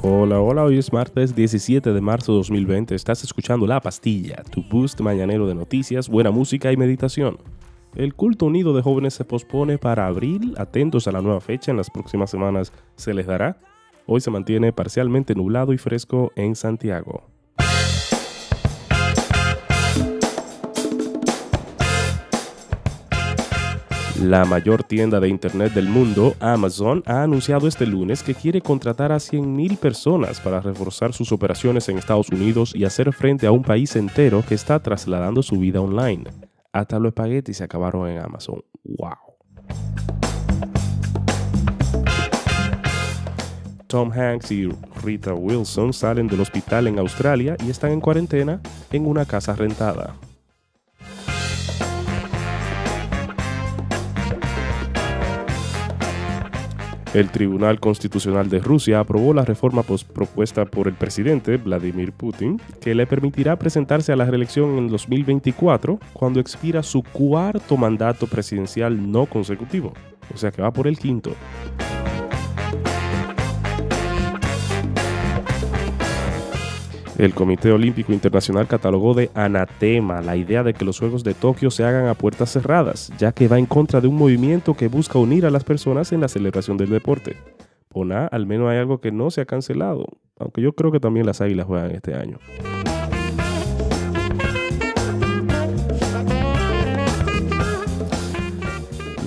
Hola, hola, hoy es martes 17 de marzo de 2020. Estás escuchando La Pastilla, tu boost mañanero de noticias, buena música y meditación. El culto unido de jóvenes se pospone para abril. Atentos a la nueva fecha, en las próximas semanas se les dará. Hoy se mantiene parcialmente nublado y fresco en Santiago. La mayor tienda de Internet del mundo, Amazon, ha anunciado este lunes que quiere contratar a 100.000 personas para reforzar sus operaciones en Estados Unidos y hacer frente a un país entero que está trasladando su vida online. Hasta los espaguetis se acabaron en Amazon. ¡Wow! Tom Hanks y Rita Wilson salen del hospital en Australia y están en cuarentena en una casa rentada. El Tribunal Constitucional de Rusia aprobó la reforma propuesta por el presidente Vladimir Putin, que le permitirá presentarse a la reelección en 2024 cuando expira su cuarto mandato presidencial no consecutivo, o sea que va por el quinto. El Comité Olímpico Internacional catalogó de anatema la idea de que los Juegos de Tokio se hagan a puertas cerradas, ya que va en contra de un movimiento que busca unir a las personas en la celebración del deporte. Por nada, al menos hay algo que no se ha cancelado, aunque yo creo que también las águilas juegan este año.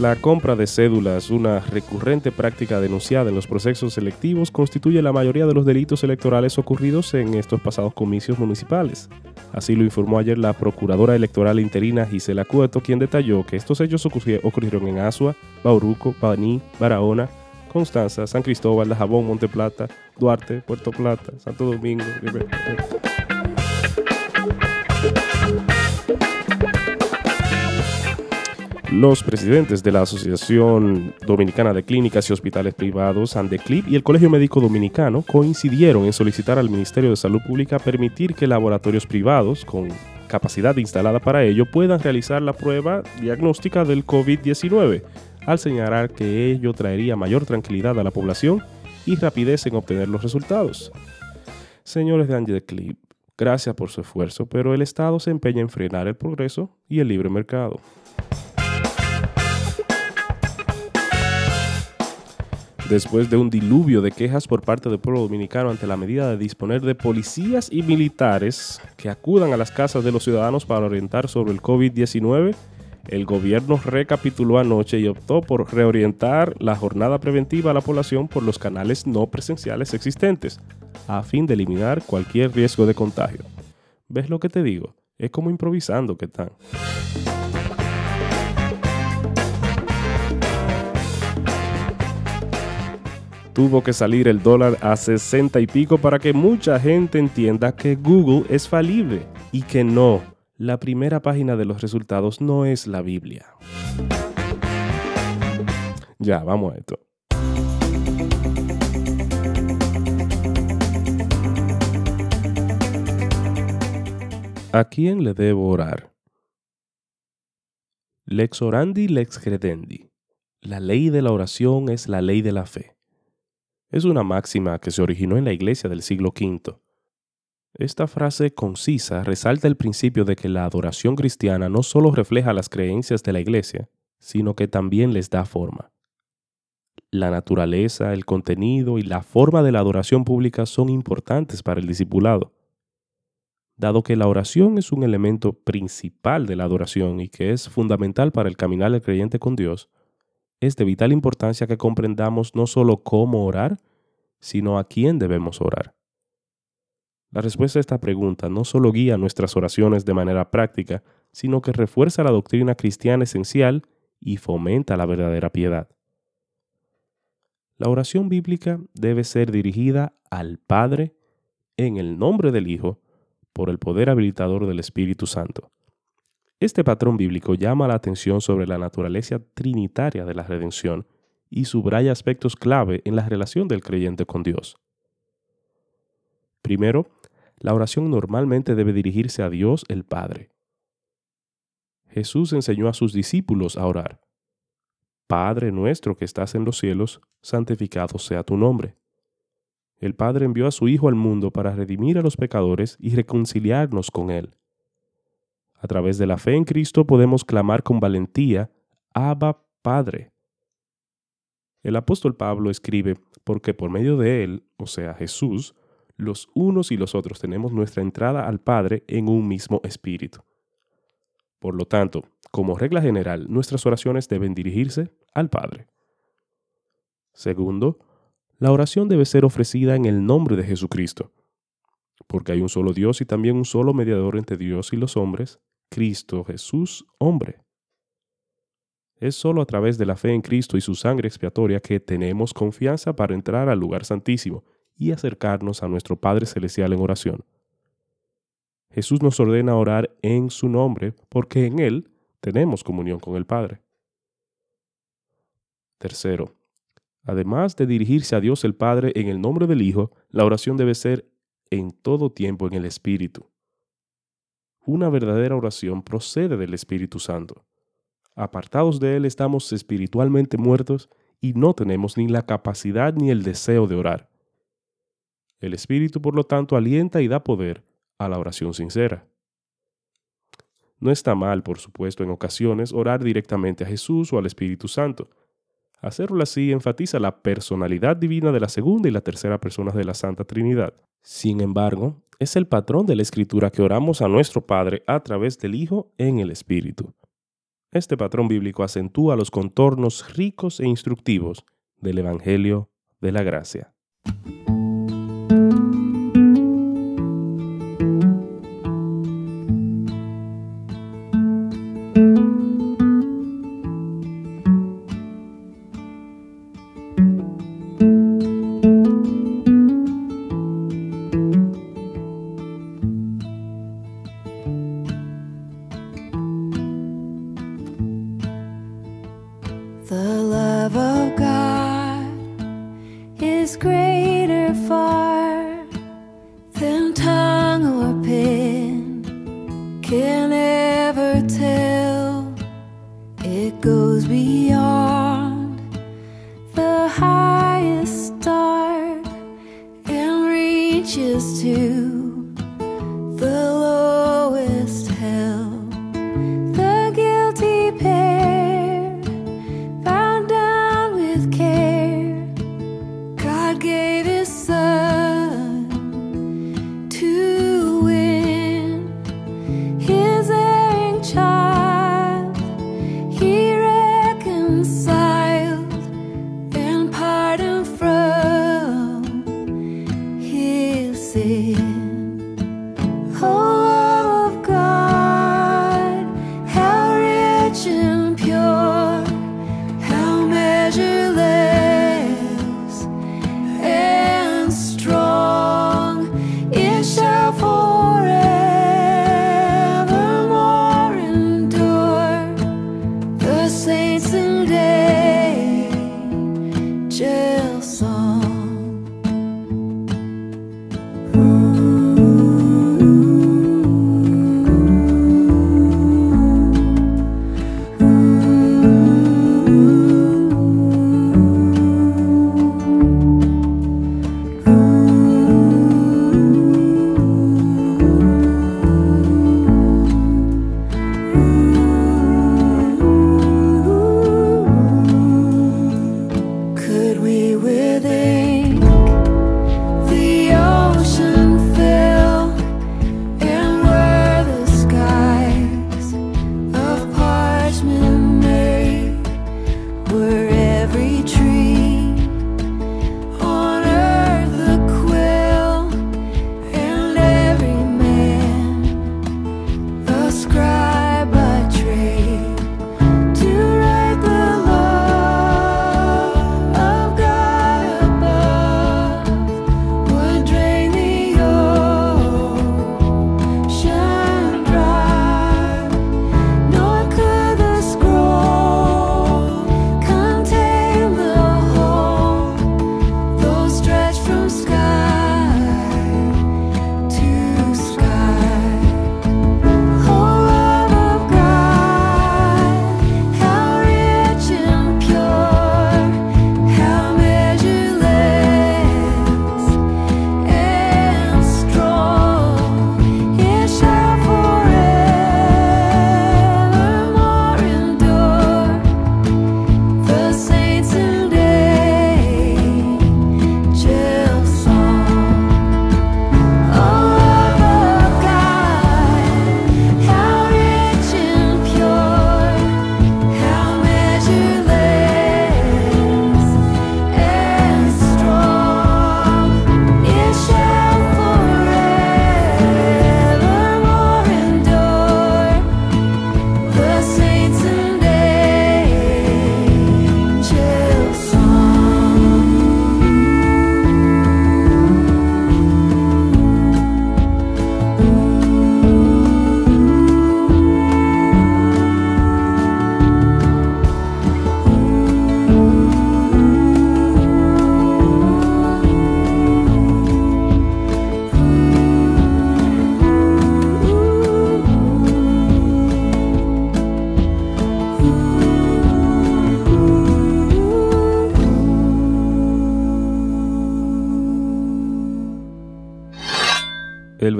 La compra de cédulas, una recurrente práctica denunciada en los procesos selectivos, constituye la mayoría de los delitos electorales ocurridos en estos pasados comicios municipales. Así lo informó ayer la procuradora electoral interina Gisela Cueto, quien detalló que estos hechos ocurrieron en Asua, Bauruco, Baní, Barahona, Constanza, San Cristóbal, Dajabón, Monte Plata, Duarte, Puerto Plata, Santo Domingo. Los presidentes de la Asociación Dominicana de Clínicas y Hospitales Privados, ANDECLIP, y el Colegio Médico Dominicano coincidieron en solicitar al Ministerio de Salud Pública permitir que laboratorios privados con capacidad instalada para ello puedan realizar la prueba diagnóstica del COVID-19, al señalar que ello traería mayor tranquilidad a la población y rapidez en obtener los resultados. Señores de ANDECLIP, gracias por su esfuerzo, pero el Estado se empeña en frenar el progreso y el libre mercado. Después de un diluvio de quejas por parte del pueblo dominicano ante la medida de disponer de policías y militares que acudan a las casas de los ciudadanos para orientar sobre el COVID-19, el gobierno recapituló anoche y optó por reorientar la jornada preventiva a la población por los canales no presenciales existentes, a fin de eliminar cualquier riesgo de contagio. ¿Ves lo que te digo? Es como improvisando que están. Tuvo que salir el dólar a 60 y pico para que mucha gente entienda que Google es falible y que no, la primera página de los resultados no es la Biblia. Ya, vamos a esto. ¿A quién le debo orar? Lex orandi, lex credendi. La ley de la oración es la ley de la fe es una máxima que se originó en la iglesia del siglo V. Esta frase concisa resalta el principio de que la adoración cristiana no solo refleja las creencias de la iglesia, sino que también les da forma. La naturaleza, el contenido y la forma de la adoración pública son importantes para el discipulado. Dado que la oración es un elemento principal de la adoración y que es fundamental para el caminar del creyente con Dios, es de vital importancia que comprendamos no solo cómo orar, sino a quién debemos orar. La respuesta a esta pregunta no solo guía nuestras oraciones de manera práctica, sino que refuerza la doctrina cristiana esencial y fomenta la verdadera piedad. La oración bíblica debe ser dirigida al Padre en el nombre del Hijo por el poder habilitador del Espíritu Santo. Este patrón bíblico llama la atención sobre la naturaleza trinitaria de la redención y subraya aspectos clave en la relación del creyente con Dios. Primero, la oración normalmente debe dirigirse a Dios el Padre. Jesús enseñó a sus discípulos a orar. Padre nuestro que estás en los cielos, santificado sea tu nombre. el Padre envió a su Hijo al mundo para redimir a los pecadores y reconciliarnos con Él. A través de la fe en Cristo podemos clamar con valentía, Abba Padre. El apóstol Pablo escribe, porque por medio de Él, o sea, Jesús, los unos y los otros tenemos nuestra entrada al Padre en un mismo espíritu. Por lo tanto, como regla general, nuestras oraciones deben dirigirse al Padre. Segundo, la oración debe ser ofrecida en el nombre de Jesucristo, porque hay un solo Dios y también un solo mediador entre Dios y los hombres, Cristo Jesús, hombre. Es solo a través de la fe en Cristo y su sangre expiatoria que tenemos confianza para entrar al lugar santísimo y acercarnos a nuestro Padre Celestial en oración. Jesús nos ordena orar en su nombre porque en Él tenemos comunión con el Padre. Tercero, Además de dirigirse a Dios el Padre en el nombre del Hijo, la oración debe ser en todo tiempo en el Espíritu. Una verdadera oración procede del Espíritu Santo. Apartados de Él estamos espiritualmente muertos y no tenemos ni la capacidad ni el deseo de orar. El Espíritu, por lo tanto, alienta y da poder a la oración sincera. No está mal, por supuesto, en ocasiones orar directamente a Jesús o al Espíritu Santo, Hacerlo así enfatiza la personalidad divina de la segunda y la tercera personas de la Santa Trinidad. Sin embargo, es el patrón de la Escritura que oramos a nuestro Padre a través del Hijo en el Espíritu. Este patrón bíblico acentúa los contornos ricos e instructivos del Evangelio de la Gracia. goes beyond.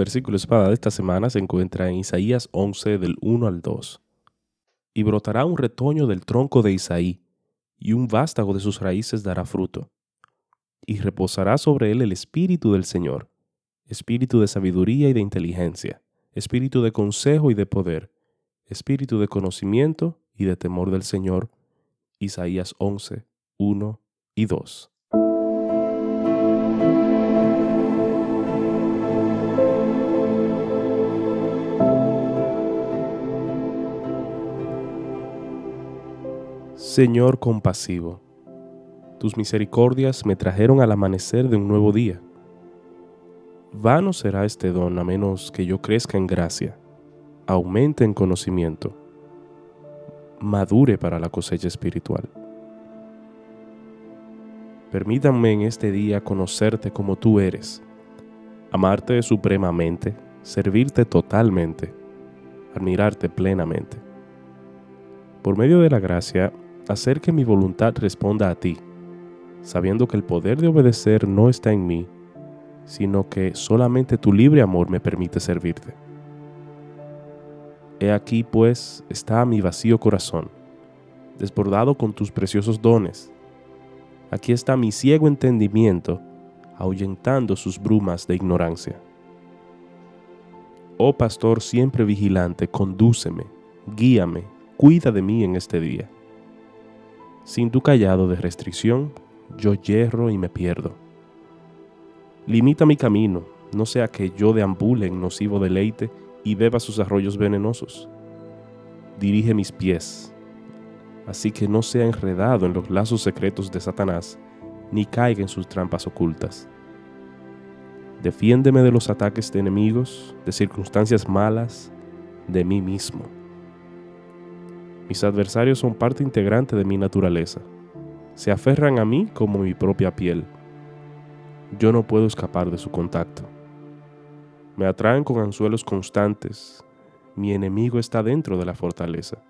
Versículo espada de esta semana se encuentra en Isaías 11 del 1 al 2. Y brotará un retoño del tronco de Isaí, y un vástago de sus raíces dará fruto. Y reposará sobre él el espíritu del Señor, espíritu de sabiduría y de inteligencia, espíritu de consejo y de poder, espíritu de conocimiento y de temor del Señor. Isaías 11, 1 y 2. Señor compasivo, tus misericordias me trajeron al amanecer de un nuevo día. Vano será este don a menos que yo crezca en gracia, aumente en conocimiento, madure para la cosecha espiritual. Permítanme en este día conocerte como tú eres, amarte supremamente, servirte totalmente, admirarte plenamente. Por medio de la gracia, hacer que mi voluntad responda a ti, sabiendo que el poder de obedecer no está en mí, sino que solamente tu libre amor me permite servirte. He aquí, pues, está mi vacío corazón, desbordado con tus preciosos dones. Aquí está mi ciego entendimiento, ahuyentando sus brumas de ignorancia. Oh pastor siempre vigilante, condúceme, guíame, cuida de mí en este día. Sin tu callado de restricción, yo hierro y me pierdo. Limita mi camino, no sea que yo deambule en nocivo deleite y beba sus arroyos venenosos. Dirige mis pies, así que no sea enredado en los lazos secretos de Satanás, ni caiga en sus trampas ocultas. Defiéndeme de los ataques de enemigos, de circunstancias malas, de mí mismo. Mis adversarios son parte integrante de mi naturaleza. Se aferran a mí como mi propia piel. Yo no puedo escapar de su contacto. Me atraen con anzuelos constantes. Mi enemigo está dentro de la fortaleza.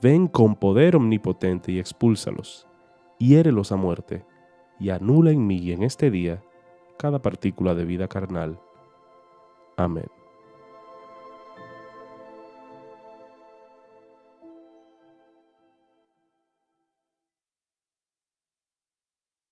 Ven con poder omnipotente y expúlsalos. Hiérelos a muerte y anula en mí en este día cada partícula de vida carnal. Amén.